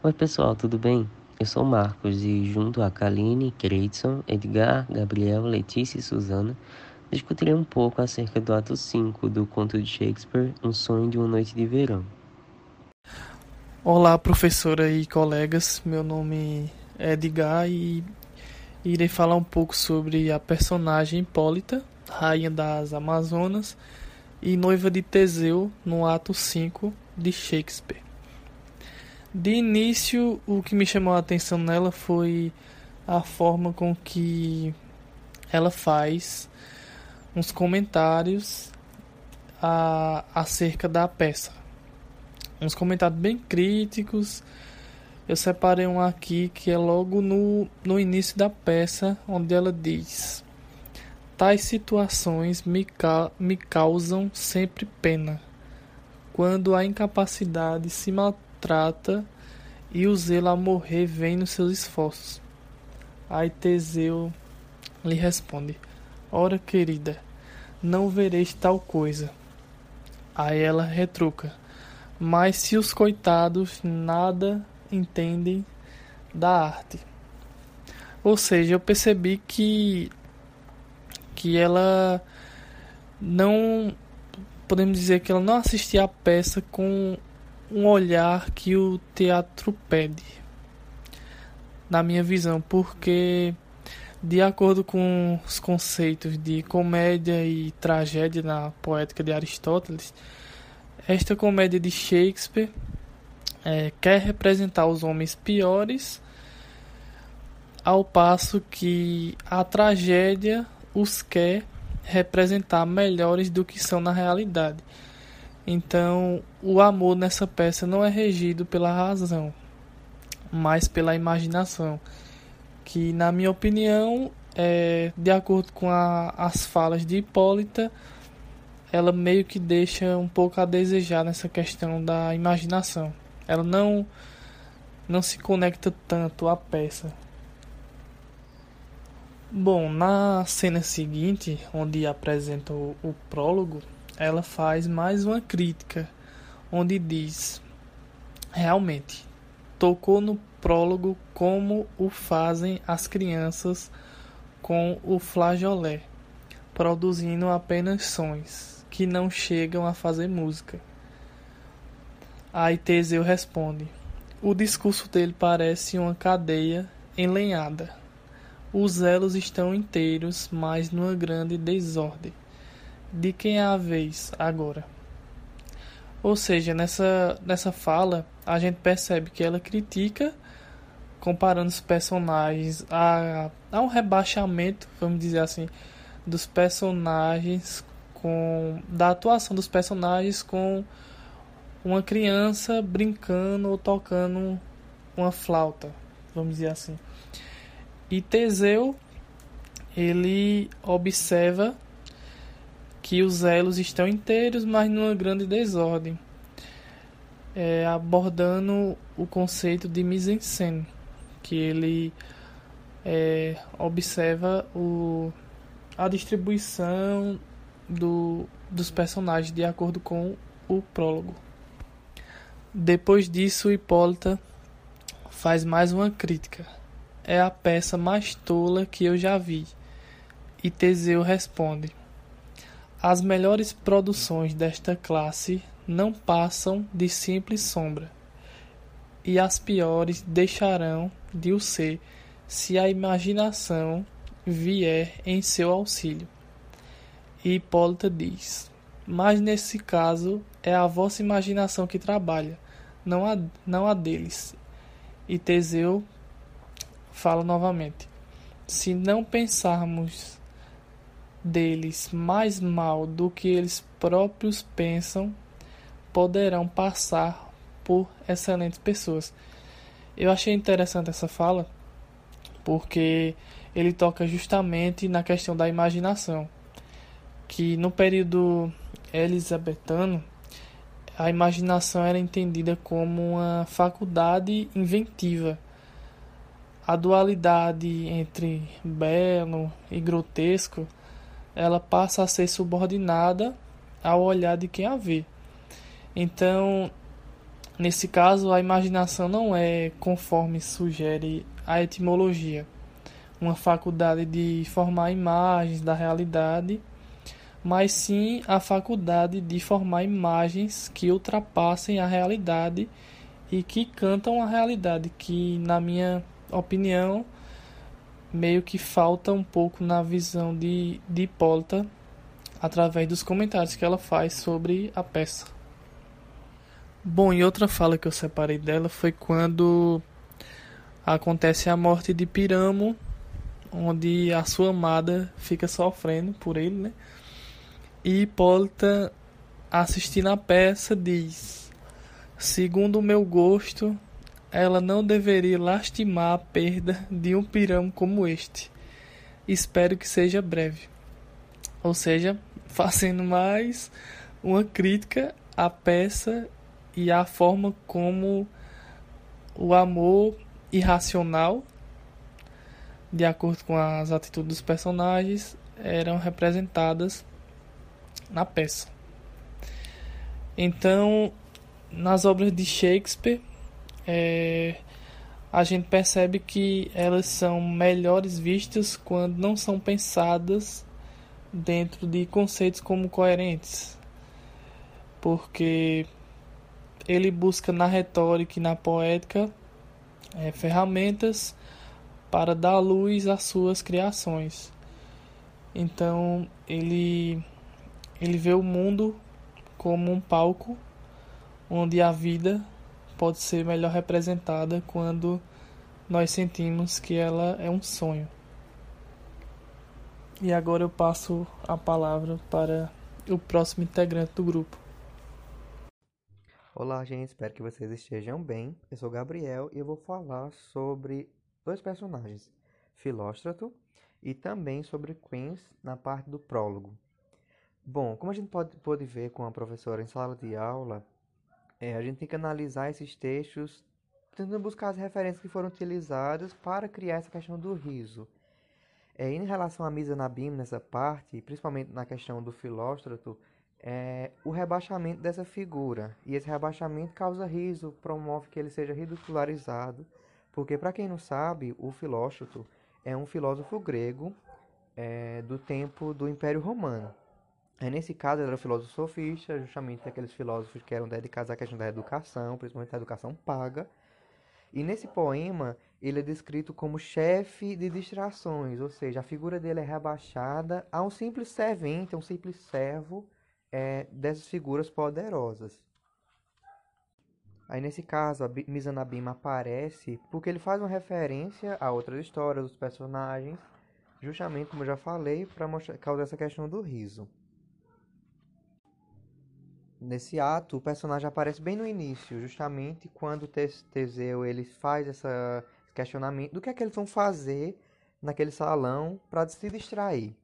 Oi pessoal, tudo bem? Eu sou Marcos e junto a Kaline, Creidson, Edgar, Gabriel, Letícia e Suzana, discutirei um pouco acerca do ato 5 do conto de Shakespeare, Um Sonho de uma Noite de Verão. Olá professora e colegas, meu nome é Edgar e irei falar um pouco sobre a personagem Hipólita, rainha das Amazonas e noiva de Teseu no ato 5 de Shakespeare. De início, o que me chamou a atenção nela foi a forma com que ela faz uns comentários a, acerca da peça. Uns comentários bem críticos. Eu separei um aqui que é logo no, no início da peça, onde ela diz: Tais situações me, ca me causam sempre pena, quando a incapacidade se trata e o zelo a morrer vem nos seus esforços. Aí Teseu lhe responde: Ora, querida, não vereis tal coisa. Aí ela retruca: Mas se os coitados nada entendem da arte. Ou seja, eu percebi que que ela não podemos dizer que ela não assistia a peça com um olhar que o teatro pede, na minha visão, porque de acordo com os conceitos de comédia e tragédia na poética de Aristóteles, esta comédia de Shakespeare é, quer representar os homens piores, ao passo que a tragédia os quer representar melhores do que são na realidade. Então, o amor nessa peça não é regido pela razão, mas pela imaginação, que, na minha opinião, é, de acordo com a, as falas de Hipólita, ela meio que deixa um pouco a desejar nessa questão da imaginação. Ela não não se conecta tanto à peça. Bom, na cena seguinte, onde apresenta o, o prólogo, ela faz mais uma crítica, onde diz: realmente, tocou no prólogo como o fazem as crianças com o flageolé, produzindo apenas sons que não chegam a fazer música. Aí Teseu responde: O discurso dele parece uma cadeia enlenhada. Os elos estão inteiros, mas numa grande desordem de quem é a vez agora. Ou seja, nessa, nessa fala a gente percebe que ela critica, comparando os personagens a, a um rebaixamento, vamos dizer assim, dos personagens com da atuação dos personagens com uma criança brincando ou tocando uma flauta, vamos dizer assim. E Teseu ele observa que os elos estão inteiros, mas numa grande desordem, é, abordando o conceito de mise-en-scène, que ele é, observa o, a distribuição do, dos personagens de acordo com o prólogo. Depois disso, Hipólita faz mais uma crítica. É a peça mais tola que eu já vi. E Teseu responde: as melhores produções desta classe não passam de simples sombra, e as piores deixarão de o ser se a imaginação vier em seu auxílio. E Hipólita diz: Mas nesse caso é a vossa imaginação que trabalha, não a, não a deles. E Teseu fala novamente: Se não pensarmos deles mais mal do que eles próprios pensam, poderão passar por excelentes pessoas. Eu achei interessante essa fala porque ele toca justamente na questão da imaginação, que no período elisabetano a imaginação era entendida como uma faculdade inventiva. A dualidade entre belo e grotesco ela passa a ser subordinada ao olhar de quem a vê. Então, Nesse caso, a imaginação não é, conforme sugere a etimologia, uma faculdade de formar imagens da realidade, mas sim a faculdade de formar imagens que ultrapassem a realidade e que cantam a realidade, que, na minha opinião, meio que falta um pouco na visão de, de Hipólita através dos comentários que ela faz sobre a peça. Bom, e outra fala que eu separei dela foi quando acontece a morte de Piramo, onde a sua amada fica sofrendo por ele, né? E Hipólita, assistindo a peça, diz: Segundo o meu gosto, ela não deveria lastimar a perda de um pirão como este. Espero que seja breve. Ou seja, fazendo mais uma crítica à peça e à forma como o amor irracional, de acordo com as atitudes dos personagens, eram representadas na peça. Então, nas obras de Shakespeare, é, a gente percebe que elas são melhores vistas quando não são pensadas dentro de conceitos como coerentes, porque ele busca na retórica e na poética é, ferramentas para dar luz às suas criações. Então ele ele vê o mundo como um palco onde a vida pode ser melhor representada quando nós sentimos que ela é um sonho. E agora eu passo a palavra para o próximo integrante do grupo. Olá, gente, espero que vocês estejam bem. Eu sou Gabriel e eu vou falar sobre dois personagens, Filóstrato e também sobre Queens na parte do prólogo. Bom, como a gente pode, pode ver com a professora em sala de aula, é, a gente tem que analisar esses textos tentando buscar as referências que foram utilizadas para criar essa questão do riso. É, em relação à Misa Nabim nessa parte, principalmente na questão do Filóstrato, é, o rebaixamento dessa figura. E esse rebaixamento causa riso, promove que ele seja ridicularizado, porque, para quem não sabe, o Filóstrato é um filósofo grego é, do tempo do Império Romano. Aí, nesse caso, ele era um filósofo sofista, justamente aqueles filósofos que eram dedicados à questão da educação, principalmente da educação paga. E nesse poema, ele é descrito como chefe de distrações, ou seja, a figura dele é rebaixada a um simples servente, a um simples servo é, dessas figuras poderosas. Aí nesse caso, a Mizanabima aparece porque ele faz uma referência a outras histórias dos personagens, justamente como eu já falei, para causar essa questão do riso. Nesse ato, o personagem aparece bem no início, justamente quando Teseu ele faz esse questionamento do que é que eles vão fazer naquele salão para se distrair.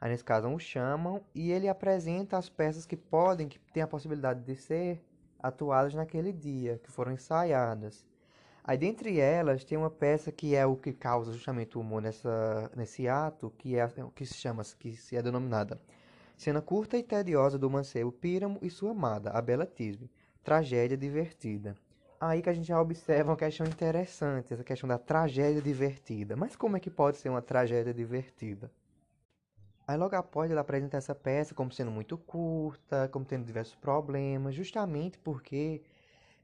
Aí nesse caso o chamam e ele apresenta as peças que podem, que têm a possibilidade de ser atuadas naquele dia, que foram ensaiadas. Aí dentre elas tem uma peça que é o que causa justamente o humor nessa, nesse ato, que é que se chama, que se é denominada Cena curta e tediosa do mancebo Píramo e sua amada, a Bela Tisbe. Tragédia divertida. Aí que a gente já observa uma questão interessante, essa questão da tragédia divertida. Mas como é que pode ser uma tragédia divertida? Aí logo após ela apresenta essa peça como sendo muito curta, como tendo diversos problemas, justamente porque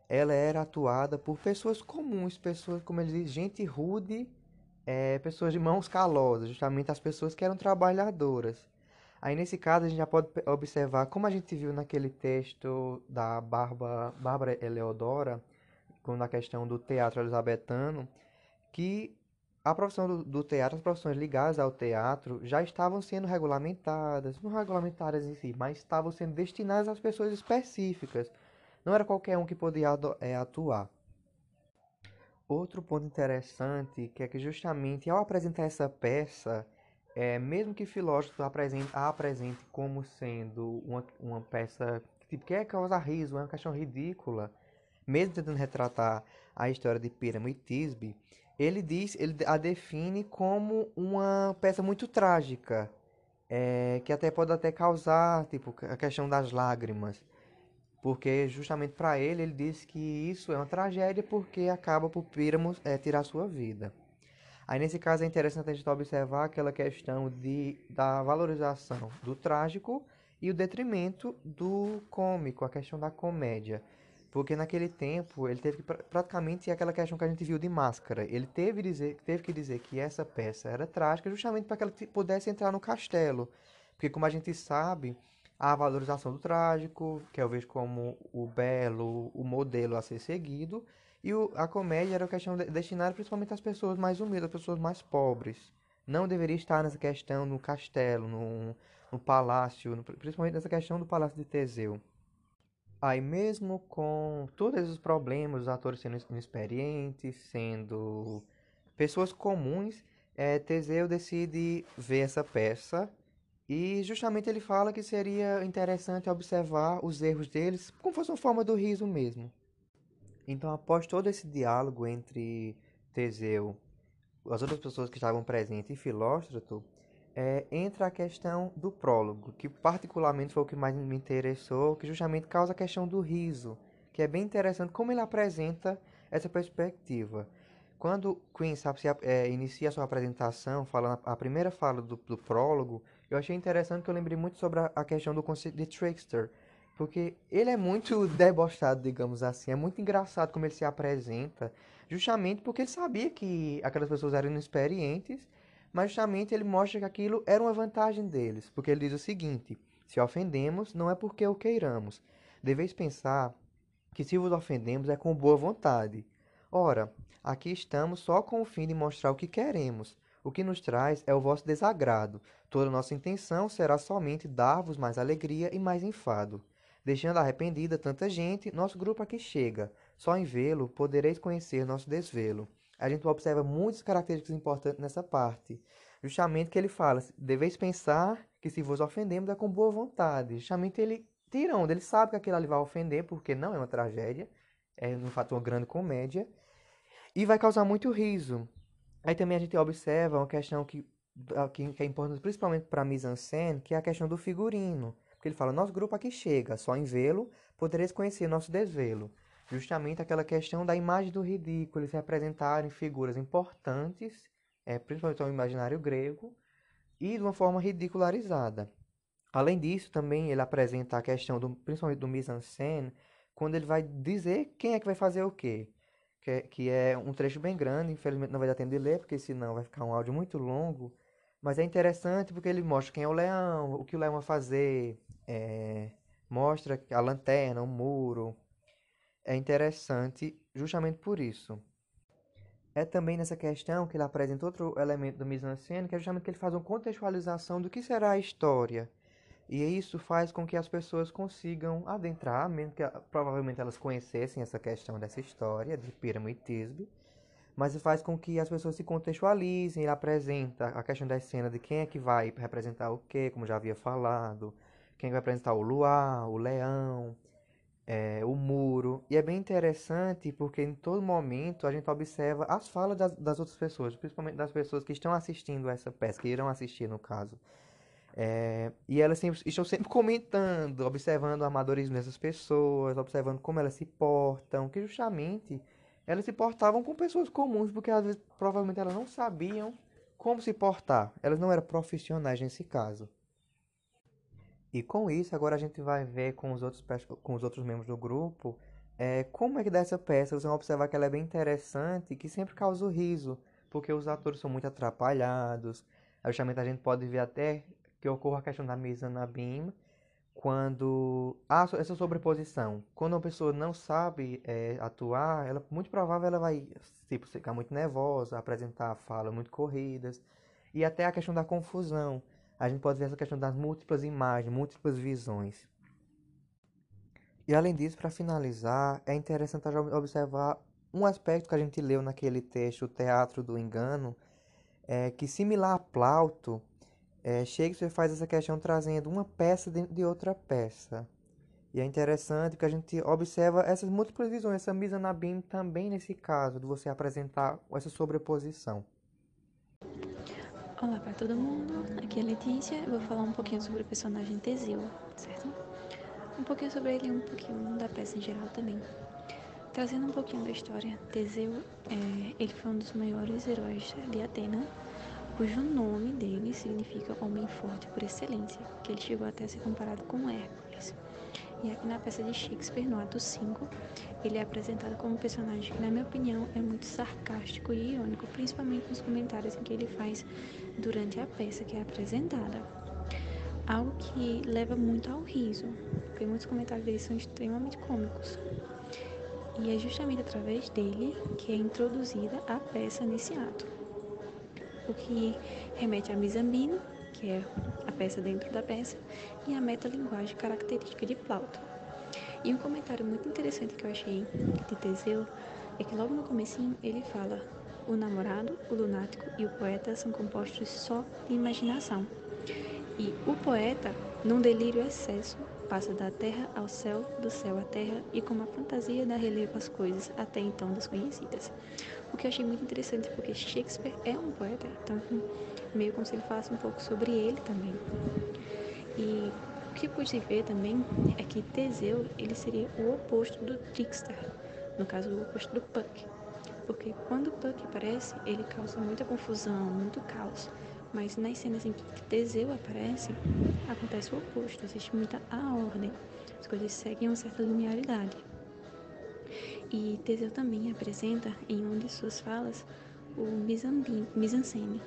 ela era atuada por pessoas comuns, pessoas, como ele diz, gente rude, é, pessoas de mãos calosas, justamente as pessoas que eram trabalhadoras. Aí nesse caso a gente já pode observar, como a gente viu naquele texto da Barba, Bárbara Eleodora, na questão do teatro elizabetano, que a profissão do, do, teatro, as profissões ligadas ao teatro já estavam sendo regulamentadas, não regulamentadas em si, mas estavam sendo destinadas às pessoas específicas. Não era qualquer um que podia é, atuar. Outro ponto interessante que é que justamente ao apresentar essa peça, é, mesmo que filósofo apresente, a apresente como sendo uma, uma peça que tipo, quer causar riso, é uma questão ridícula, mesmo tentando retratar a história de Píramo e Tisbe, ele diz, ele a define como uma peça muito trágica, é, que até pode até causar, tipo, a questão das lágrimas. porque justamente para ele ele disse que isso é uma tragédia porque acaba por Píramo é, tirar sua vida. Aí nesse caso é interessante a gente observar aquela questão de, da valorização do trágico e o detrimento do cômico, a questão da comédia. Porque naquele tempo ele teve que praticamente aquela questão que a gente viu de máscara. Ele teve, dizer, teve que dizer que essa peça era trágica justamente para que ela pudesse entrar no castelo. Porque como a gente sabe, a valorização do trágico, que eu vejo como o belo, o modelo a ser seguido, e o, a comédia era uma questão destinada principalmente às pessoas mais humildes, às pessoas mais pobres. Não deveria estar nessa questão no castelo, no, no palácio, no, principalmente nessa questão do palácio de Teseu. Aí mesmo com todos esses problemas, os atores sendo inexperientes, sendo pessoas comuns, é, Teseu decide ver essa peça e justamente ele fala que seria interessante observar os erros deles como fosse uma forma do riso mesmo. Então, após todo esse diálogo entre Teseu, as outras pessoas que estavam presentes e Filóstrato, é, entra a questão do prólogo, que particularmente foi o que mais me interessou, que justamente causa a questão do riso, que é bem interessante como ele apresenta essa perspectiva. Quando Queen sabe, se, é, inicia a sua apresentação, falando a primeira fala do, do, prólogo, eu achei interessante que eu lembrei muito sobre a, a questão do conceito de trickster, porque ele é muito debochado, digamos assim. É muito engraçado como ele se apresenta. Justamente porque ele sabia que aquelas pessoas eram inexperientes. Mas justamente ele mostra que aquilo era uma vantagem deles. Porque ele diz o seguinte: Se ofendemos, não é porque o queiramos. Deveis pensar que se vos ofendemos é com boa vontade. Ora, aqui estamos só com o fim de mostrar o que queremos. O que nos traz é o vosso desagrado. Toda nossa intenção será somente dar-vos mais alegria e mais enfado. Deixando arrependida tanta gente, nosso grupo aqui chega. Só em vê-lo podereis conhecer nosso desvelo. A gente observa muitas características importantes nessa parte. Justamente que ele fala, deveis pensar que se vos ofendemos é com boa vontade. Justamente ele tira onda, ele sabe que aquilo ali vai ofender, porque não é uma tragédia, é no fato uma grande comédia, e vai causar muito riso. Aí também a gente observa uma questão que, que é importante principalmente para a mise-en-scène, que é a questão do figurino. Porque ele fala, nosso grupo aqui chega, só em vê-lo podereis conhecer nosso desvelo. Justamente aquela questão da imagem do ridículo, eles representarem figuras importantes, é, principalmente no imaginário grego, e de uma forma ridicularizada. Além disso, também ele apresenta a questão, do, principalmente do mise-en-scène, quando ele vai dizer quem é que vai fazer o quê. Que é, que é um trecho bem grande, infelizmente não vai dar tempo de ler, porque senão vai ficar um áudio muito longo. Mas é interessante porque ele mostra quem é o leão, o que o leão vai fazer, é, mostra a lanterna, o muro. É interessante justamente por isso. É também nessa questão que ele apresenta outro elemento do mise-en-scène, que é justamente que ele faz uma contextualização do que será a história. E isso faz com que as pessoas consigam adentrar, mesmo que provavelmente elas conhecessem essa questão dessa história de Píramo e Tisbe, mas faz com que as pessoas se contextualizem, ele apresenta a questão da cena de quem é que vai representar o quê, como já havia falado, quem vai apresentar o luar, o leão, é, o muro. E é bem interessante porque em todo momento a gente observa as falas das, das outras pessoas, principalmente das pessoas que estão assistindo essa peça, que irão assistir no caso. É, e elas sempre, estão sempre comentando, observando o amadorismo dessas pessoas, observando como elas se portam, que justamente elas se portavam com pessoas comuns, porque às vezes provavelmente elas não sabiam como se portar, elas não eram profissionais nesse caso. E com isso, agora a gente vai ver com os outros, com os outros membros do grupo é, como é que dessa peça vocês vão observar que ela é bem interessante e que sempre causa o riso, porque os atores são muito atrapalhados. Justamente a gente pode ver até que ocorre a questão da mesa na BIM, quando há essa sobreposição. Quando uma pessoa não sabe é, atuar, ela muito provável ela vai tipo, ficar muito nervosa, apresentar falas muito corridas, e até a questão da confusão a gente pode ver essa questão das múltiplas imagens, múltiplas visões. E além disso, para finalizar, é interessante observar um aspecto que a gente leu naquele texto, o Teatro do Engano, é que similar a Plauto, é, Shakespeare faz essa questão trazendo uma peça dentro de outra peça. E é interessante que a gente observa essas múltiplas visões, essa misa na BIM também nesse caso, de você apresentar essa sobreposição. Olá para todo mundo, aqui é Letícia. Eu vou falar um pouquinho sobre o personagem Teseu, certo? um pouquinho sobre ele e um pouquinho da peça em geral também. Trazendo um pouquinho da história, Teseu, é, ele foi um dos maiores heróis de Atena, cujo nome dele significa homem forte por excelência, que ele chegou até a ser comparado com Hércules. E aqui na peça de Shakespeare, no ato 5, ele é apresentado como um personagem que, na minha opinião, é muito sarcástico e irônico, principalmente nos comentários que ele faz durante a peça que é apresentada. Algo que leva muito ao riso, porque muitos comentários dele são extremamente cômicos. E é justamente através dele que é introduzida a peça nesse ato. O que remete a Misambino, que é a peça dentro da peça, e a metalinguagem característica de Plauto. E um comentário muito interessante que eu achei de Teseu é que logo no comecinho ele fala o namorado, o lunático e o poeta são compostos só de imaginação. E o poeta, num delírio excesso, passa da terra ao céu, do céu à terra e com uma fantasia dá relevo às coisas até então desconhecidas. O que eu achei muito interessante porque Shakespeare é um poeta, então meio como se ele falasse um pouco sobre ele também. E o que pude ver também é que Teseu ele seria o oposto do trickster, no caso o oposto do Puck, porque quando o Puck aparece ele causa muita confusão, muito caos. Mas nas cenas em que Teseu aparece, acontece o oposto, existe muita a ordem. As coisas seguem uma certa linearidade. E Teseu também apresenta em uma de suas falas o mise-en-scène,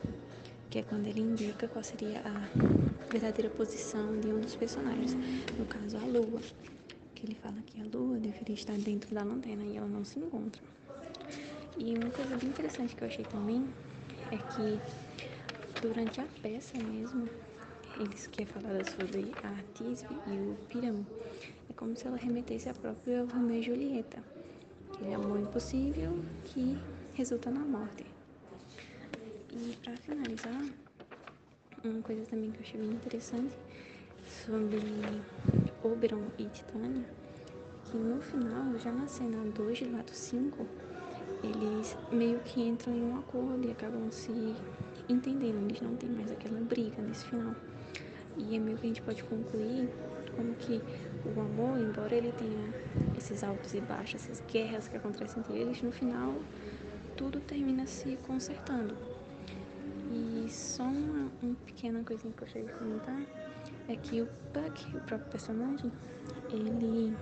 que é quando ele indica qual seria a verdadeira posição de um dos personagens, no caso a lua, que ele fala que a lua deveria estar dentro da lanterna e ela não se encontra. E uma coisa bem interessante que eu achei também é que durante a peça mesmo, eles que é falada sobre a Tisbe e o Píramo, é como se ela remetesse a própria Romeu e Julieta, aquele amor impossível que resulta na morte. E para finalizar, uma coisa também que eu achei bem interessante sobre Oberon e Titânia, que no final, já na cena 2 do ato 5, eles meio que entram em um acordo e acabam se entendendo, eles não têm mais aquela briga nesse final. E é meio que a gente pode concluir como que o amor, embora ele tenha esses altos e baixos, essas guerras que acontecem entre eles, no final tudo termina se consertando. E só uma, uma pequena coisinha que eu gostaria de comentar é que o Puck, o próprio personagem, ele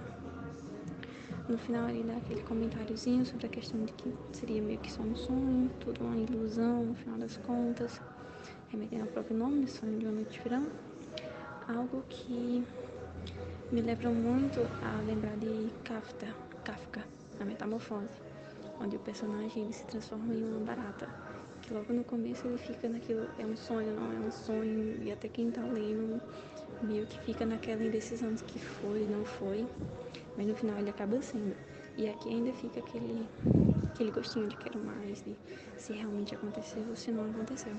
no final ele dá aquele comentáriozinho sobre a questão de que seria meio que só um sonho, tudo uma ilusão no final das contas, remetendo ao próprio nome, Sonho de uma Noite de Verão. Algo que me lembra muito a lembrar de Kafka, Kafka, a Metamorfose, onde o personagem se transforma em uma barata. Que logo no começo ele fica naquilo, é um sonho, não é um sonho, e até quem tá lendo meio que fica naquela indecisão de que foi, não foi mas no final ele acaba sendo. E aqui ainda fica aquele, aquele gostinho de quero mais, de se realmente aconteceu ou se não aconteceu.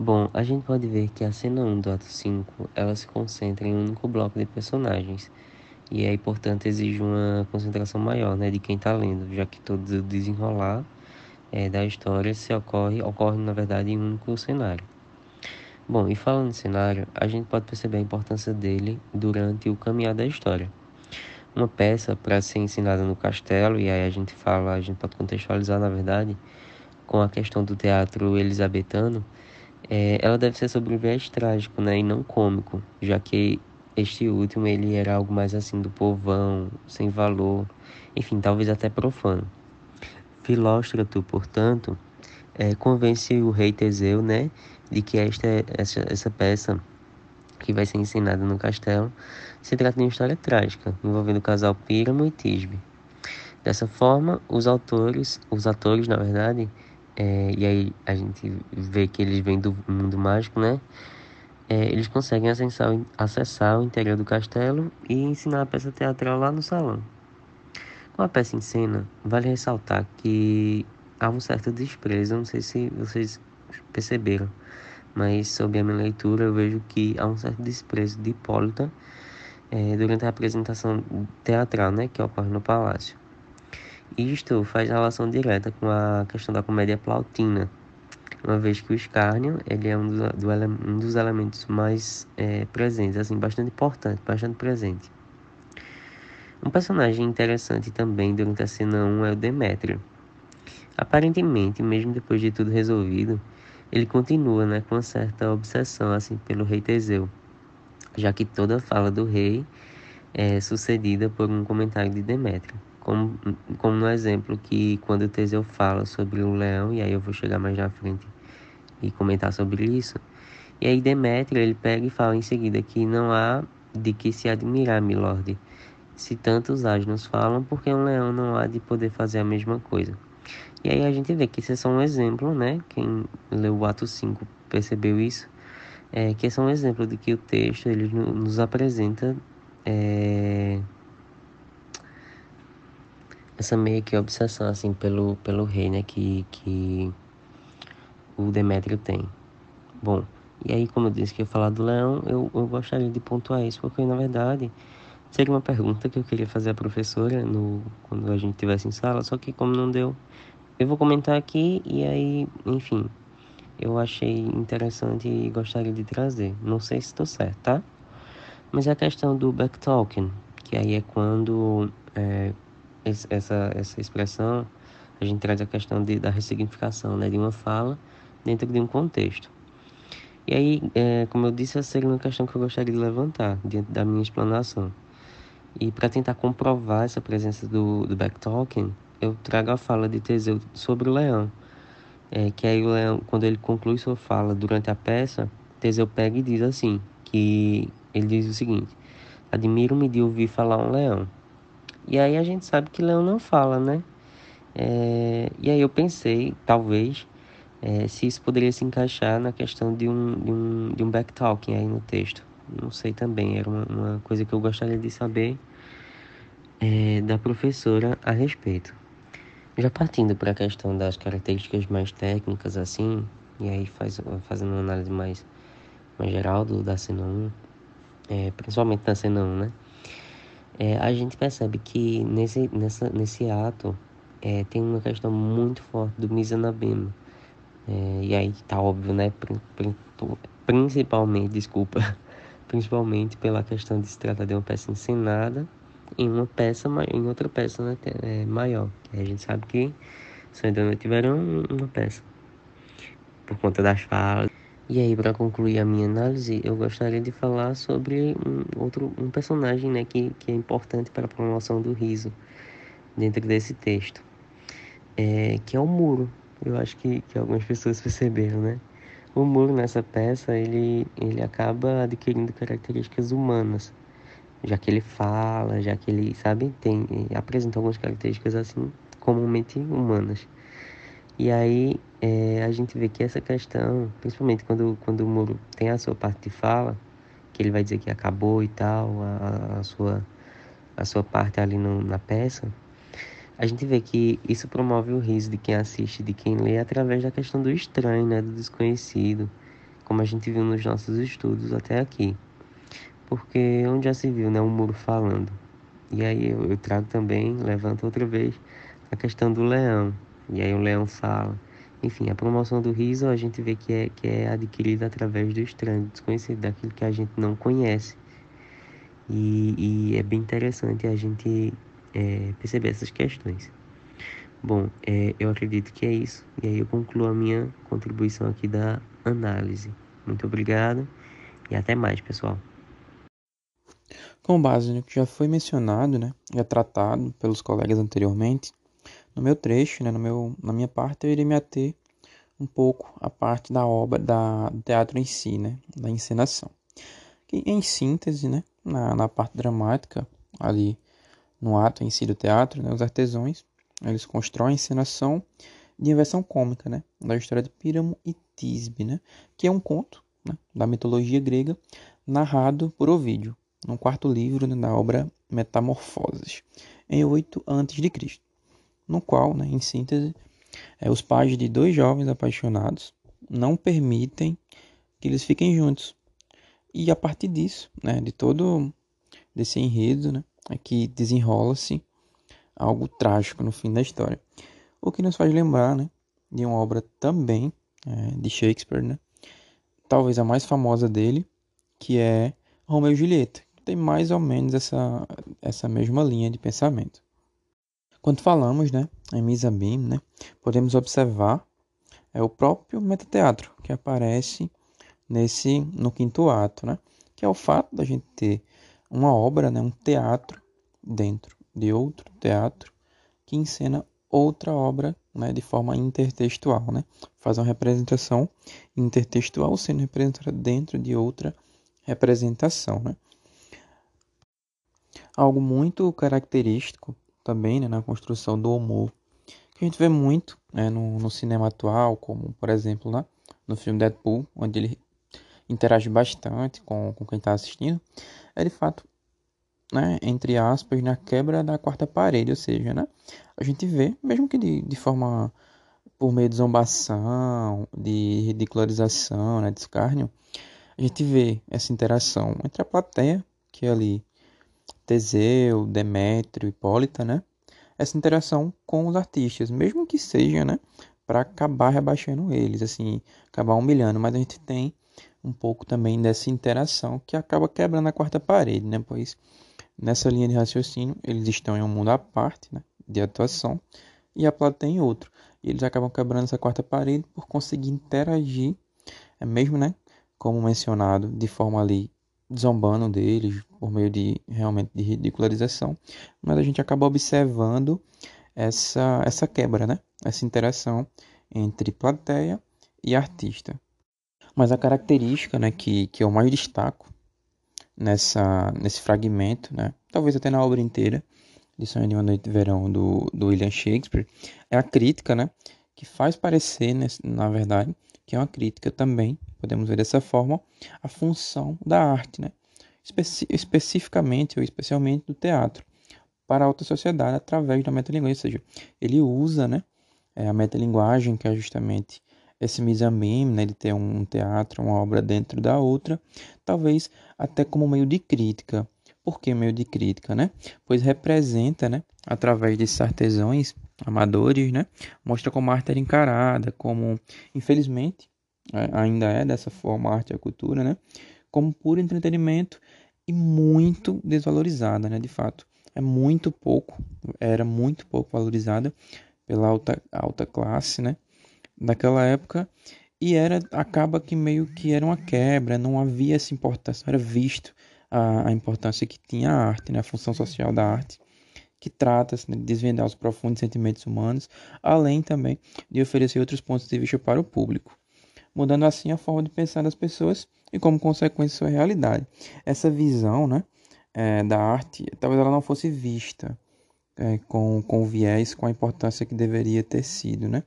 Bom, a gente pode ver que a cena 1 do ato 5, ela se concentra em um único bloco de personagens. E aí, portanto, exige uma concentração maior, né, de quem está lendo, já que todo o desenrolar é, da história se ocorre, ocorre, na verdade, em um único cenário. Bom, e falando em cenário, a gente pode perceber a importância dele durante o caminhar da história. Uma peça para ser ensinada no castelo, e aí a gente fala, a gente pode contextualizar na verdade, com a questão do teatro elisabetano, é, ela deve ser sobre um viés trágico, né, e não cômico, já que este último ele era algo mais assim do povão, sem valor, enfim, talvez até profano. Filóstrato, portanto, é, convence o rei Teseu, né, de que esta, essa, essa peça que vai ser ensinada no castelo se trata de uma história trágica envolvendo o casal Píramo e Tisbe. Dessa forma, os autores, os atores, na verdade, é, e aí a gente vê que eles vêm do mundo mágico, né? É, eles conseguem acessar, acessar o interior do castelo e ensinar a peça teatral lá no salão. Com a peça em cena, vale ressaltar que há um certo desprezo, não sei se vocês perceberam, mas sob a minha leitura eu vejo que há um certo desprezo de Hipólita é, durante a apresentação teatral né, que ocorre no palácio. Isto faz relação direta com a questão da comédia plautina, uma vez que o escárnio ele é um, do, do, um dos elementos mais é, presentes, assim, bastante importante, bastante presente. Um personagem interessante também durante a cena 1 é o Demétrio. Aparentemente, mesmo depois de tudo resolvido, ele continua né, com uma certa obsessão assim, pelo rei Teseu, já que toda fala do rei é sucedida por um comentário de Demétrio. Como, como no exemplo que quando Teseu fala sobre o leão, e aí eu vou chegar mais na frente e comentar sobre isso, e aí Demétrio ele pega e fala em seguida que não há de que se admirar, milord, se tantos asnos falam, porque um leão não há de poder fazer a mesma coisa. E aí a gente vê que isso é só um exemplo, né? Quem leu o ato 5 percebeu isso. É, que é só um exemplo de que o texto ele nos apresenta é, essa meio que obsessão assim pelo, pelo rei, né? Que, que o Demétrio tem. Bom, e aí como eu disse que ia falar do leão, eu, eu gostaria de pontuar isso, porque na verdade seria uma pergunta que eu queria fazer à professora no, quando a gente estivesse em sala, só que como não deu eu vou comentar aqui e aí, enfim, eu achei interessante e gostaria de trazer. Não sei se estou certo, tá? Mas é a questão do backtalking, que aí é quando é, essa, essa expressão, a gente traz a questão de, da ressignificação né, de uma fala dentro de um contexto. E aí, é, como eu disse, essa seria uma questão que eu gostaria de levantar diante da minha explanação. E para tentar comprovar essa presença do, do backtalking, eu trago a fala de Teseu sobre o leão. É, que aí o leão, quando ele conclui sua fala durante a peça, Teseu pega e diz assim, que ele diz o seguinte, admiro-me de ouvir falar um leão. E aí a gente sabe que leão não fala, né? É, e aí eu pensei, talvez, é, se isso poderia se encaixar na questão de um, de um, de um backtalking aí no texto. Não sei também, era uma, uma coisa que eu gostaria de saber é, da professora a respeito. Já partindo para a questão das características mais técnicas, assim, e aí faz, fazendo uma análise mais, mais geral do, da cena 1, é, principalmente da cena 1, né? É, a gente percebe que nesse, nessa, nesse ato é, tem uma questão muito forte do Mizanabema. É, e aí tá óbvio, né? Principalmente, desculpa, principalmente pela questão de se tratar de uma peça encenada em uma peça, em outra peça né, é, maior. A gente sabe que Sonho da Noite tiveram uma peça por conta das falas. E aí, para concluir a minha análise, eu gostaria de falar sobre um outro um personagem né, que, que é importante para a promoção do riso dentro desse texto, é, que é o muro. Eu acho que, que algumas pessoas perceberam, né? O muro nessa peça ele, ele acaba adquirindo características humanas já que ele fala, já que ele, sabe, tem, apresenta algumas características assim, comumente humanas. E aí é, a gente vê que essa questão, principalmente quando, quando o Moro tem a sua parte de fala, que ele vai dizer que acabou e tal, a, a sua, a sua parte ali no, na peça, a gente vê que isso promove o riso de quem assiste, de quem lê, através da questão do estranho, né, do desconhecido, como a gente viu nos nossos estudos até aqui porque onde já se viu, né, um muro falando. E aí eu, eu trago também, levanto outra vez, a questão do leão. E aí o leão fala. Enfim, a promoção do riso a gente vê que é, que é adquirida através do estranho, do desconhecido, daquilo que a gente não conhece. E, e é bem interessante a gente é, perceber essas questões. Bom, é, eu acredito que é isso. E aí eu concluo a minha contribuição aqui da análise. Muito obrigado e até mais, pessoal. Com base no que já foi mencionado, né, já tratado pelos colegas anteriormente, no meu trecho, né, no meu, na minha parte, eu irei me ater um pouco à parte da obra, da, do teatro em si, né, da encenação. Que, em síntese, né, na, na parte dramática, ali no ato em si do teatro, né, os artesãos, eles constroem a encenação de inversão cômica, né, da história de Píramo e Tisbe, né, que é um conto né, da mitologia grega narrado por Ovídio, no quarto livro né, da obra Metamorfoses, em 8 a.C., no qual, né, em síntese, é, os pais de dois jovens apaixonados não permitem que eles fiquem juntos. E a partir disso, né, de todo desse enredo, né, é que desenrola-se algo trágico no fim da história. O que nos faz lembrar né, de uma obra também é, de Shakespeare, né? Talvez a mais famosa dele, que é Romeu e Julieta, que tem mais ou menos essa, essa mesma linha de pensamento. Quando falamos né, em Misa Bim, né, podemos observar é o próprio metateatro que aparece nesse no quinto ato, né, que é o fato da gente ter uma obra, né, um teatro dentro de outro teatro que encena outra obra né, de forma intertextual, né? Faz uma representação intertextual sendo representada dentro de outra representação, né? Algo muito característico também né, na construção do humor, que a gente vê muito né, no, no, cinema atual, como por exemplo né, no filme Deadpool, onde ele interage bastante com, com quem está assistindo, é de fato né, entre aspas, na quebra da quarta parede, ou seja, né, a gente vê, mesmo que de, de forma por meio de zombação, de ridicularização, né, de escárnio, a gente vê essa interação entre a plateia, que é ali Teseu, Demétrio, Hipólita, né, essa interação com os artistas, mesmo que seja, né, para acabar rebaixando eles, assim, acabar humilhando, mas a gente tem um pouco também dessa interação que acaba quebrando a quarta parede, né, pois Nessa linha de raciocínio, eles estão em um mundo à parte né, de atuação e a plateia em outro. E eles acabam quebrando essa quarta parede por conseguir interagir, é mesmo, né, como mencionado, de forma ali zombando deles, por meio de realmente de ridicularização, mas a gente acaba observando essa, essa quebra, né, essa interação entre plateia e artista. Mas a característica né, que, que eu mais destaco nessa, nesse fragmento, né? talvez até na obra inteira, de Sonho de uma Noite de Verão, do, do William Shakespeare, é a crítica, né? que faz parecer, na verdade, que é uma crítica também, podemos ver dessa forma, a função da arte, né? Especi especificamente ou especialmente do teatro, para a alta sociedade através da metalinguagem, ou seja, ele usa né, é, a metalinguagem, que é justamente esse mise-en-mime, né, de ter um teatro, uma obra dentro da outra, talvez até como meio de crítica. Por que meio de crítica, né? Pois representa, né, através desses artesãos amadores, né, mostra como a arte era encarada, como, infelizmente, é, ainda é dessa forma a arte e a cultura, né, como puro entretenimento e muito desvalorizada, né, de fato. É muito pouco, era muito pouco valorizada pela alta, alta classe, né, daquela época. E era acaba que meio que era uma quebra, não havia essa importância, não era visto a, a importância que tinha a arte, né, a função social da arte, que trata-se né, de desvendar os profundos sentimentos humanos, além também de oferecer outros pontos de vista para o público, mudando assim a forma de pensar das pessoas e como consequência sua realidade. Essa visão, né, é, da arte, talvez ela não fosse vista é, com, com viés, com a importância que deveria ter sido, né?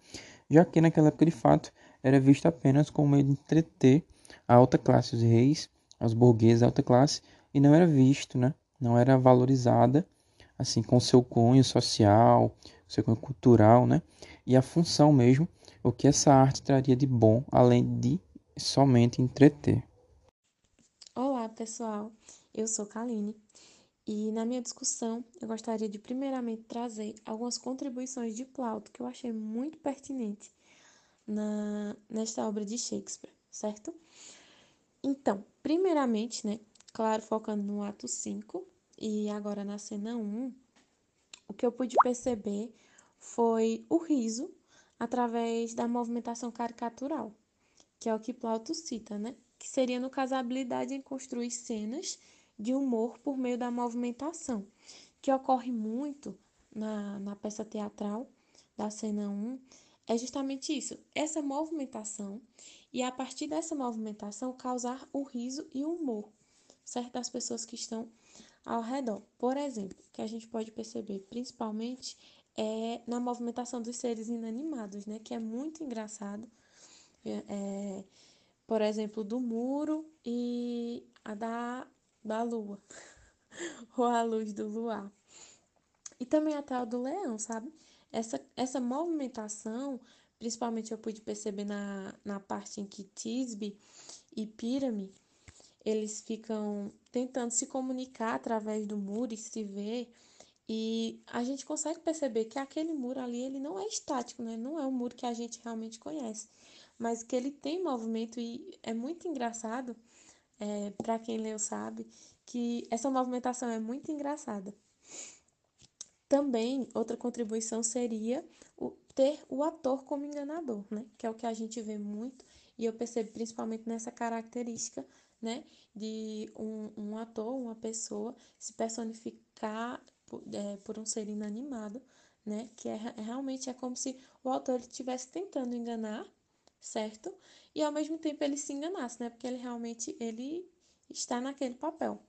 já que naquela época de fato era vista apenas como meio de entreter a alta classe, os reis, os burgueses da alta classe, e não era visto, né? não era valorizada assim com seu cunho social, seu cunho cultural, né? E a função mesmo, o que essa arte traria de bom, além de somente entreter. Olá, pessoal. Eu sou Kaline e na minha discussão, eu gostaria de primeiramente trazer algumas contribuições de Plauto que eu achei muito pertinente na, nesta obra de Shakespeare, certo? Então, primeiramente, né, claro, focando no ato 5 e agora na cena 1, o que eu pude perceber foi o riso através da movimentação caricatural, que é o que Plauto cita, né? Que seria, no caso, a habilidade em construir cenas de humor por meio da movimentação, que ocorre muito na, na peça teatral da cena 1, é justamente isso, essa movimentação, e a partir dessa movimentação causar o riso e o humor, certo? Das pessoas que estão ao redor. Por exemplo, que a gente pode perceber principalmente é na movimentação dos seres inanimados, né? Que é muito engraçado. É, por exemplo, do muro e a da da lua, ou a luz do luar. E também até o do leão, sabe? Essa, essa movimentação, principalmente eu pude perceber na, na parte em que Tisbe e Pirame, eles ficam tentando se comunicar através do muro e se ver. E a gente consegue perceber que aquele muro ali, ele não é estático, né? Não é o muro que a gente realmente conhece. mas que ele tem movimento e é muito engraçado, é, para quem leu sabe, que essa movimentação é muito engraçada. Também, outra contribuição seria o, ter o ator como enganador, né? Que é o que a gente vê muito, e eu percebo principalmente nessa característica, né? De um, um ator, uma pessoa, se personificar por, é, por um ser inanimado, né? Que é, é, realmente é como se o autor estivesse tentando enganar, certo? E ao mesmo tempo ele se enganasse, né? Porque ele realmente ele está naquele papel.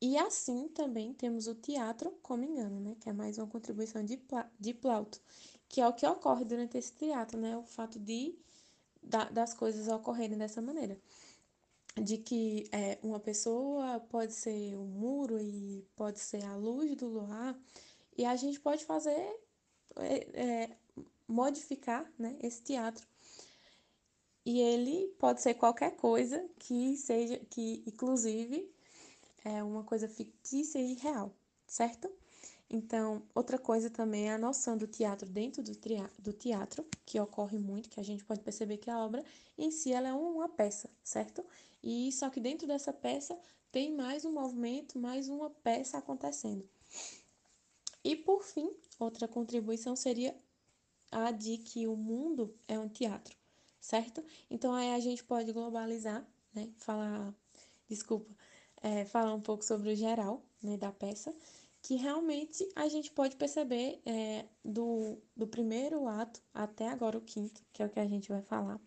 E assim também temos o teatro como engano, né? Que é mais uma contribuição de, de Plauto, que é o que ocorre durante esse teatro, né? O fato de da, das coisas ocorrerem dessa maneira. De que é, uma pessoa pode ser o um muro e pode ser a luz do luar, e a gente pode fazer, é, é, modificar né, esse teatro. E ele pode ser qualquer coisa que seja, que inclusive é uma coisa fictícia e real, certo? Então, outra coisa também é a noção do teatro dentro do, do teatro, que ocorre muito, que a gente pode perceber que a obra em si ela é uma peça, certo? E só que dentro dessa peça tem mais um movimento, mais uma peça acontecendo. E por fim, outra contribuição seria a de que o mundo é um teatro, certo? Então aí a gente pode globalizar, né? Falar, desculpa, é, falar um pouco sobre o geral né, da peça, que realmente a gente pode perceber é, do, do primeiro ato até agora o quinto, que é o que a gente vai falar,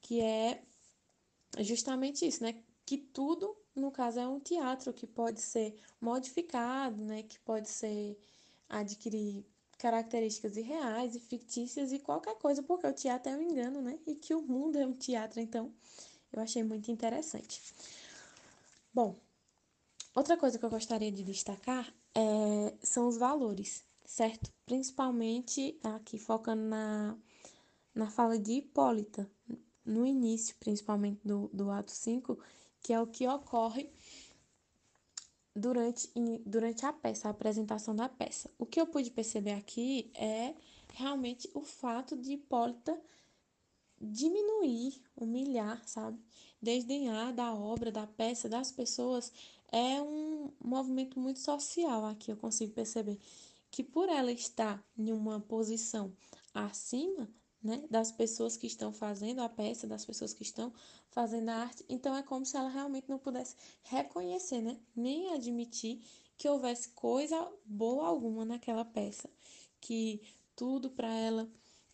que é justamente isso, né? Que tudo, no caso, é um teatro que pode ser modificado, né? Que pode ser adquirir características irreais e fictícias e qualquer coisa, porque o teatro é um engano, né? E que o mundo é um teatro, então eu achei muito interessante. Bom, outra coisa que eu gostaria de destacar é, são os valores, certo? Principalmente aqui focando na, na fala de Hipólita, no início, principalmente do, do ato 5, que é o que ocorre durante, durante a peça, a apresentação da peça. O que eu pude perceber aqui é realmente o fato de Hipólita diminuir, humilhar, sabe? Desdenhar da obra, da peça, das pessoas, é um movimento muito social aqui, eu consigo perceber. Que por ela estar em uma posição acima, né, das pessoas que estão fazendo a peça, das pessoas que estão fazendo a arte, então é como se ela realmente não pudesse reconhecer, né, nem admitir que houvesse coisa boa alguma naquela peça, que tudo para ela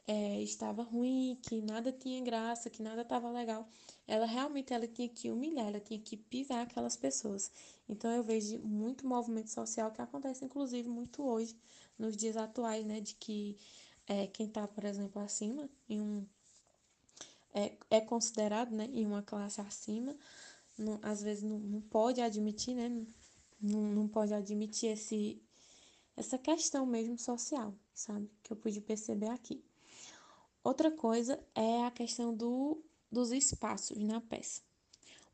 é, estava ruim, que nada tinha graça, que nada estava legal. Ela realmente ela tinha que humilhar, ela tinha que pisar aquelas pessoas. Então eu vejo muito movimento social que acontece, inclusive, muito hoje, nos dias atuais, né? De que é, quem está, por exemplo, acima, em um, é, é considerado né, em uma classe acima, não, às vezes não, não pode admitir, né? Não, não pode admitir esse, essa questão mesmo social, sabe? Que eu pude perceber aqui. Outra coisa é a questão do, dos espaços na peça.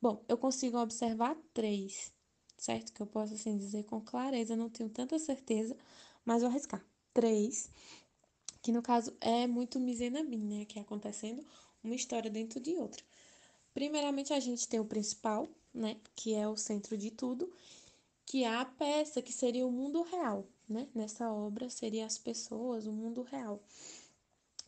Bom, eu consigo observar três, certo? Que eu posso assim dizer com clareza, não tenho tanta certeza, mas vou arriscar. Três, que no caso é muito misenabim, né? Que é acontecendo uma história dentro de outra. Primeiramente, a gente tem o principal, né? Que é o centro de tudo, que é a peça, que seria o mundo real, né? Nessa obra seria as pessoas, o mundo real.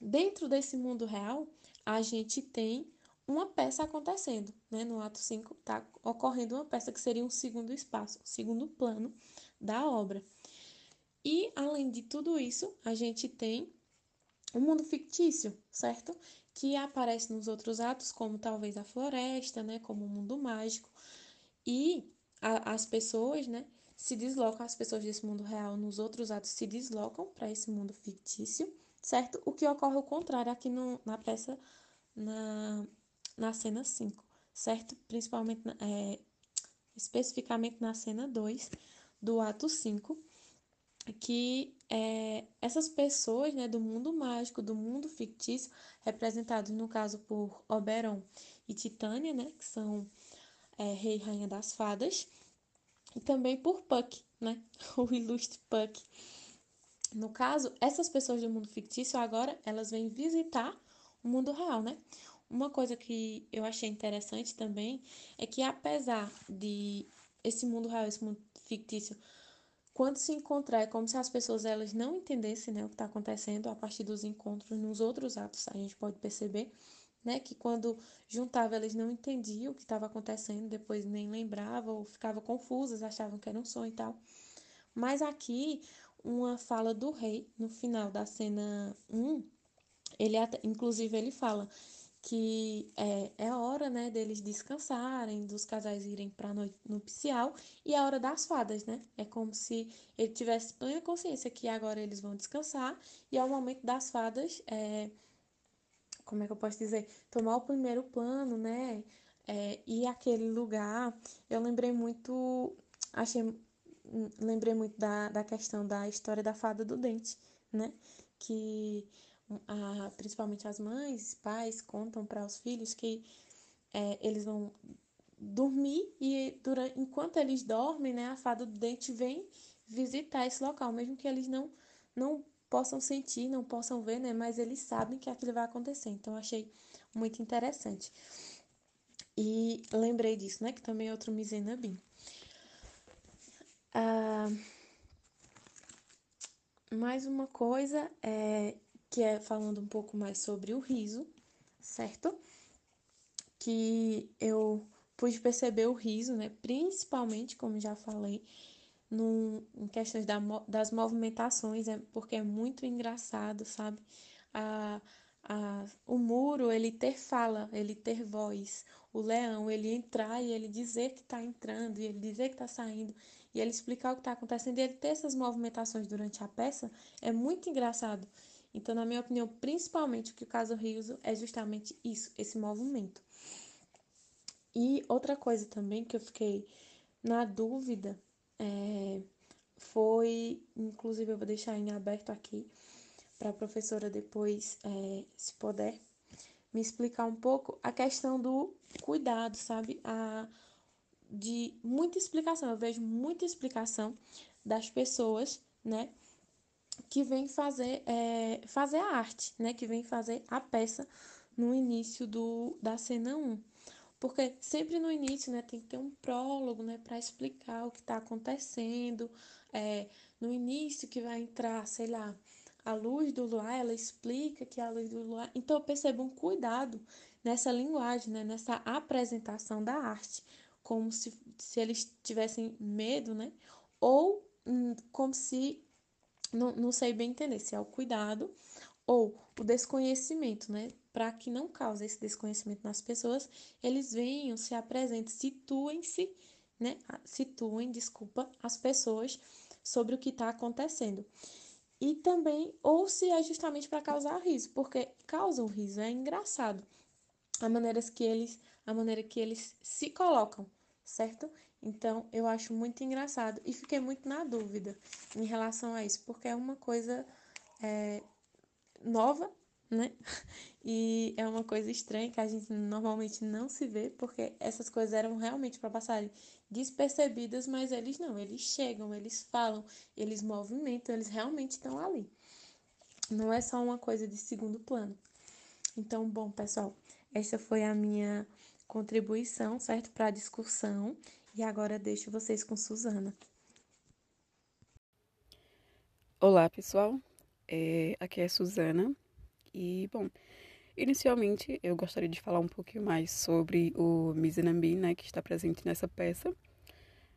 Dentro desse mundo real, a gente tem uma peça acontecendo, né? No ato 5 está ocorrendo uma peça que seria um segundo espaço, um segundo plano da obra. E além de tudo isso, a gente tem o um mundo fictício, certo? Que aparece nos outros atos, como talvez a floresta, né? Como o mundo mágico. E a, as pessoas, né? Se deslocam, as pessoas desse mundo real nos outros atos se deslocam para esse mundo fictício certo? O que ocorre ao contrário aqui no, na peça, na, na cena 5, certo? Principalmente, é, especificamente na cena 2 do ato 5, que é, essas pessoas né, do mundo mágico, do mundo fictício, representados no caso por Oberon e Titânia, né, que são é, rei e rainha das fadas, e também por Puck, né, o ilustre Puck, no caso, essas pessoas do mundo fictício agora elas vêm visitar o mundo real, né? Uma coisa que eu achei interessante também é que apesar de esse mundo real, esse mundo fictício, quando se encontrar, é como se as pessoas elas não entendessem né, o que está acontecendo a partir dos encontros nos outros atos, a gente pode perceber né, que quando juntava elas não entendiam o que estava acontecendo, depois nem lembravam ou ficavam confusas, achavam que era um sonho e tal. Mas aqui, uma fala do rei, no final da cena 1, ele inclusive ele fala que é, é hora né, deles descansarem, dos casais irem para a noite nupcial e a hora das fadas, né? É como se ele tivesse plena consciência que agora eles vão descansar e ao momento das fadas, é, como é que eu posso dizer? Tomar o primeiro plano, né? É, e aquele lugar, eu lembrei muito, achei, lembrei muito da, da questão da história da fada do dente, né? Que a, principalmente as mães, pais, contam para os filhos que é, eles vão dormir e durante, enquanto eles dormem, né, a fada do dente vem visitar esse local, mesmo que eles não, não possam sentir, não possam ver, né, mas eles sabem que aquilo vai acontecer. Então, achei muito interessante. E lembrei disso, né, que também é outro Mizenabim. Ah, mais uma coisa é que é falando um pouco mais sobre o riso, certo? Que eu pude perceber o riso, né? Principalmente, como já falei, em questões da, das movimentações, é, porque é muito engraçado, sabe? A, a, o muro, ele ter fala, ele ter voz. O leão, ele entrar e ele dizer que está entrando, e ele dizer que está saindo, e ele explicar o que está acontecendo, e ele ter essas movimentações durante a peça, é muito engraçado. Então, na minha opinião, principalmente o que o caso Riso é justamente isso, esse movimento. E outra coisa também que eu fiquei na dúvida é, foi, inclusive eu vou deixar em aberto aqui para a professora depois, é, se puder, me explicar um pouco a questão do cuidado, sabe? A, de muita explicação, eu vejo muita explicação das pessoas, né? Que vem fazer, é, fazer a arte, né? Que vem fazer a peça no início do, da cena 1. Porque sempre no início, né, tem que ter um prólogo, né, para explicar o que está acontecendo. É, no início que vai entrar, sei lá, a luz do luar, ela explica que é a luz do luar. Então eu percebo um cuidado nessa linguagem, né, nessa apresentação da arte, como se, se eles tivessem medo, né, ou hum, como se não, não sei bem entender se é o cuidado ou o desconhecimento, né? Para que não cause esse desconhecimento nas pessoas, eles venham, se apresentem, situem-se, né? Situem, desculpa, as pessoas sobre o que está acontecendo. E também, ou se é justamente para causar riso, porque causa um riso, é engraçado. A maneira que eles, a maneira que eles se colocam, certo? Então, eu acho muito engraçado e fiquei muito na dúvida em relação a isso, porque é uma coisa é, nova, né? E é uma coisa estranha que a gente normalmente não se vê, porque essas coisas eram realmente para passarem despercebidas, mas eles não, eles chegam, eles falam, eles movimentam, eles realmente estão ali. Não é só uma coisa de segundo plano. Então, bom, pessoal, essa foi a minha contribuição, certo, para a discussão. E agora deixo vocês com Suzana. Olá, pessoal. É, aqui é Suzana. E, bom, inicialmente eu gostaria de falar um pouquinho mais sobre o Mizanambi, né, que está presente nessa peça.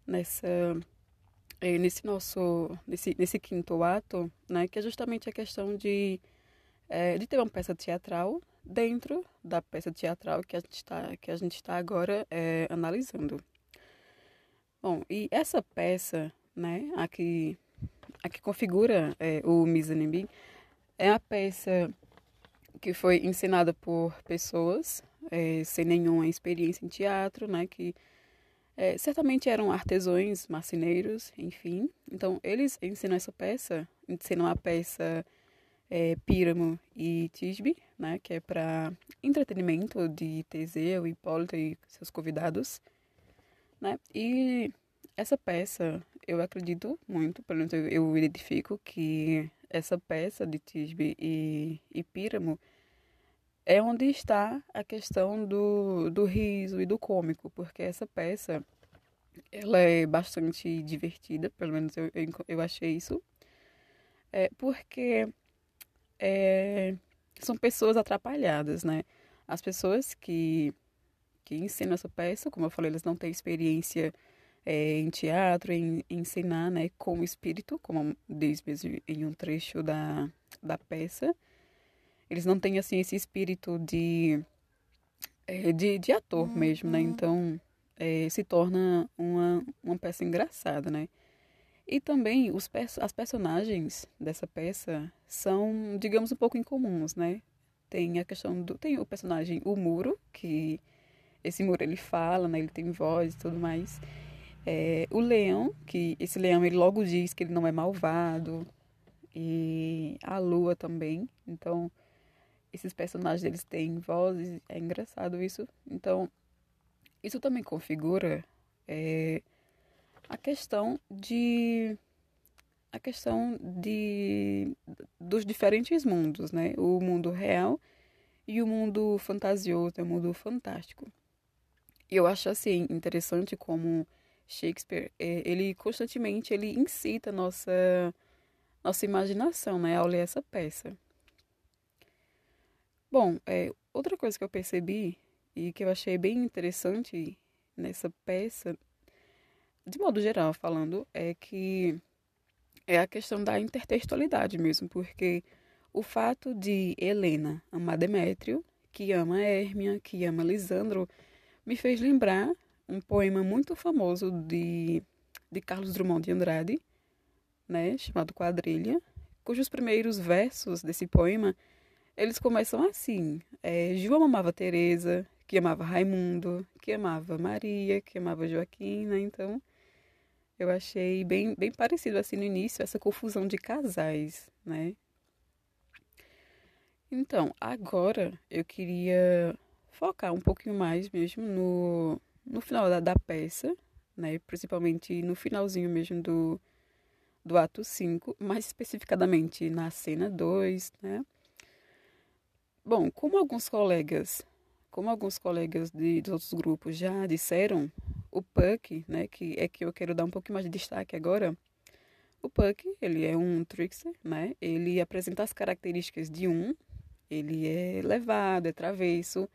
Nessa é, nesse nosso nesse, nesse quinto ato, né, que é justamente a questão de é, de ter uma peça teatral dentro da peça teatral que a gente está que a gente está agora é, analisando. Bom, e essa peça, né, a que, a que configura é, o Mizanimbi, é a peça que foi ensinada por pessoas é, sem nenhuma experiência em teatro, né, que é, certamente eram artesãos, marceneiros, enfim. Então, eles ensinam essa peça, ensinam a peça é, Píramo e Tisbe, né, que é para entretenimento de Teseu, Hipólito e seus convidados né? E essa peça, eu acredito muito, pelo menos eu, identifico que essa peça de Tisbe e, e Píramo é onde está a questão do, do riso e do cômico, porque essa peça ela é bastante divertida, pelo menos eu, eu, eu achei isso, é porque é, são pessoas atrapalhadas, né? As pessoas que, que ensinam essa peça, como eu falei, eles não têm experiência é, em teatro, em, em ensinar né, com o espírito, como diz mesmo em um trecho da, da peça. Eles não têm assim esse espírito de, é, de, de ator uhum. mesmo, né? Então é, se torna uma, uma peça engraçada, né? E também os, as personagens dessa peça são, digamos, um pouco incomuns, né? Tem a questão do. Tem o personagem, o Muro, que esse Muro ele fala, né? Ele tem voz e tudo mais. É, o Leão, que esse Leão ele logo diz que ele não é malvado. E a Lua também. Então, esses personagens eles têm vozes. É engraçado isso. Então, isso também configura. É, a questão de a questão de dos diferentes mundos, né? O mundo real e o mundo fantasioso, o mundo fantástico. Eu acho assim interessante como Shakespeare, é, ele constantemente ele incita nossa nossa imaginação, né, ao ler essa peça. Bom, é, outra coisa que eu percebi e que eu achei bem interessante nessa peça de modo geral falando, é que é a questão da intertextualidade mesmo, porque o fato de Helena amar Demétrio, que ama Hérmia, que ama Lisandro, me fez lembrar um poema muito famoso de, de Carlos Drummond de Andrade, né, chamado Quadrilha, cujos primeiros versos desse poema eles começam assim: é, João amava Teresa, que amava Raimundo, que amava Maria, que amava Joaquina, então eu achei bem, bem parecido assim no início, essa confusão de casais, né? Então, agora eu queria focar um pouquinho mais mesmo no, no final da, da peça, né? Principalmente no finalzinho mesmo do, do ato 5, mais especificadamente na cena 2, né? Bom, como alguns colegas, como alguns colegas de, de outros grupos já disseram, o Puck, né, que é que eu quero dar um pouquinho mais de destaque agora. O Puck, ele é um trickster, né? Ele apresenta as características de um, ele é levado, é travesso,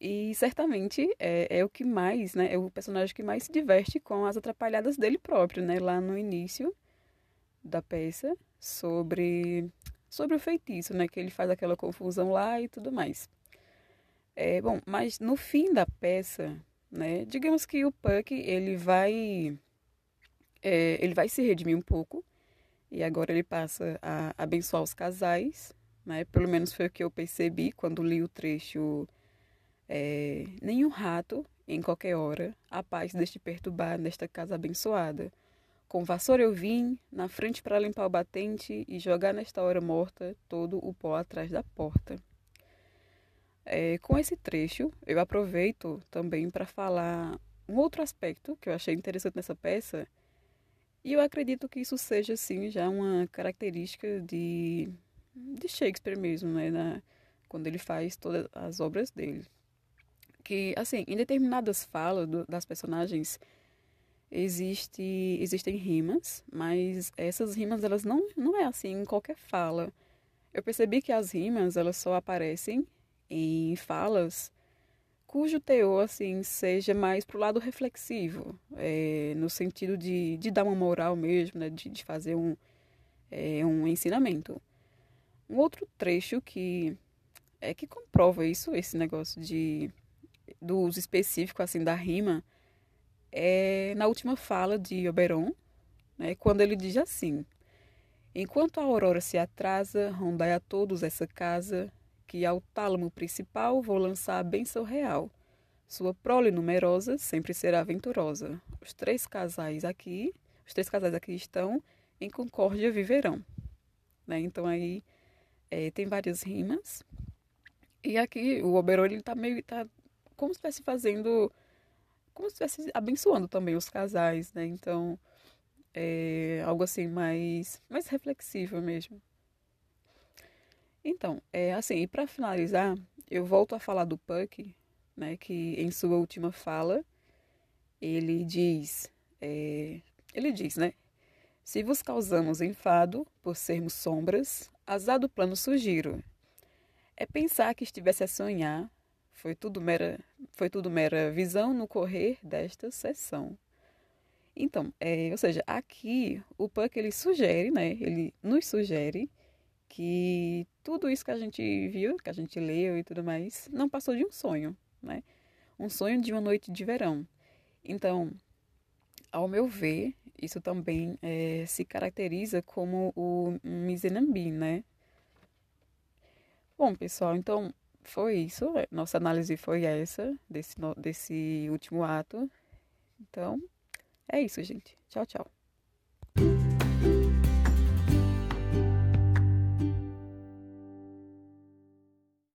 e certamente é, é o que mais, né? É o personagem que mais se diverte com as atrapalhadas dele próprio, né? Lá no início da peça, sobre, sobre o feitiço, né? Que ele faz aquela confusão lá e tudo mais. É, bom, mas no fim da peça, né? Digamos que o Puck ele vai é, ele vai se redimir um pouco e agora ele passa a abençoar os casais, né? Pelo menos foi o que eu percebi quando li o trecho é, nenhum rato em qualquer hora a paz deste perturbar nesta casa abençoada. Com vassoura eu vim na frente para limpar o batente e jogar nesta hora morta todo o pó atrás da porta. É, com esse trecho, eu aproveito também para falar um outro aspecto que eu achei interessante nessa peça, e eu acredito que isso seja, assim, já uma característica de, de Shakespeare mesmo, né, na, quando ele faz todas as obras dele. Que, assim, em determinadas falas do, das personagens, existe, existem rimas, mas essas rimas, elas não, não é assim em qualquer fala. Eu percebi que as rimas, elas só aparecem em falas cujo teor assim seja mais para o lado reflexivo, é, no sentido de, de dar uma moral mesmo, né, de, de fazer um, é, um ensinamento. Um outro trecho que é que comprova isso, esse negócio de do uso específico assim da rima, é na última fala de Oberon, né, quando ele diz assim: Enquanto a aurora se atrasa, rondai a todos essa casa, que ao tálamo principal vou lançar a benção real. Sua prole numerosa sempre será venturosa. Os três casais aqui, os três casais aqui estão em concórdia viverão. Né? Então aí é, tem várias rimas. E aqui o Oberon ele tá meio tá como se estivesse fazendo como se estivesse abençoando também os casais, né? Então é algo assim mais mais reflexivo mesmo. Então, é assim, e para finalizar, eu volto a falar do Puck, né, que em sua última fala ele diz, é, ele diz, né, se vos causamos enfado por sermos sombras, azar do plano sugiro. É pensar que estivesse a sonhar, foi tudo mera, foi tudo mera visão no correr desta sessão. Então, é, ou seja, aqui o Puck ele sugere, né, ele nos sugere que tudo isso que a gente viu, que a gente leu e tudo mais, não passou de um sonho, né? Um sonho de uma noite de verão. Então, ao meu ver, isso também é, se caracteriza como o Mizenambi, né? Bom, pessoal, então foi isso. Nossa análise foi essa, desse, desse último ato. Então, é isso, gente. Tchau, tchau.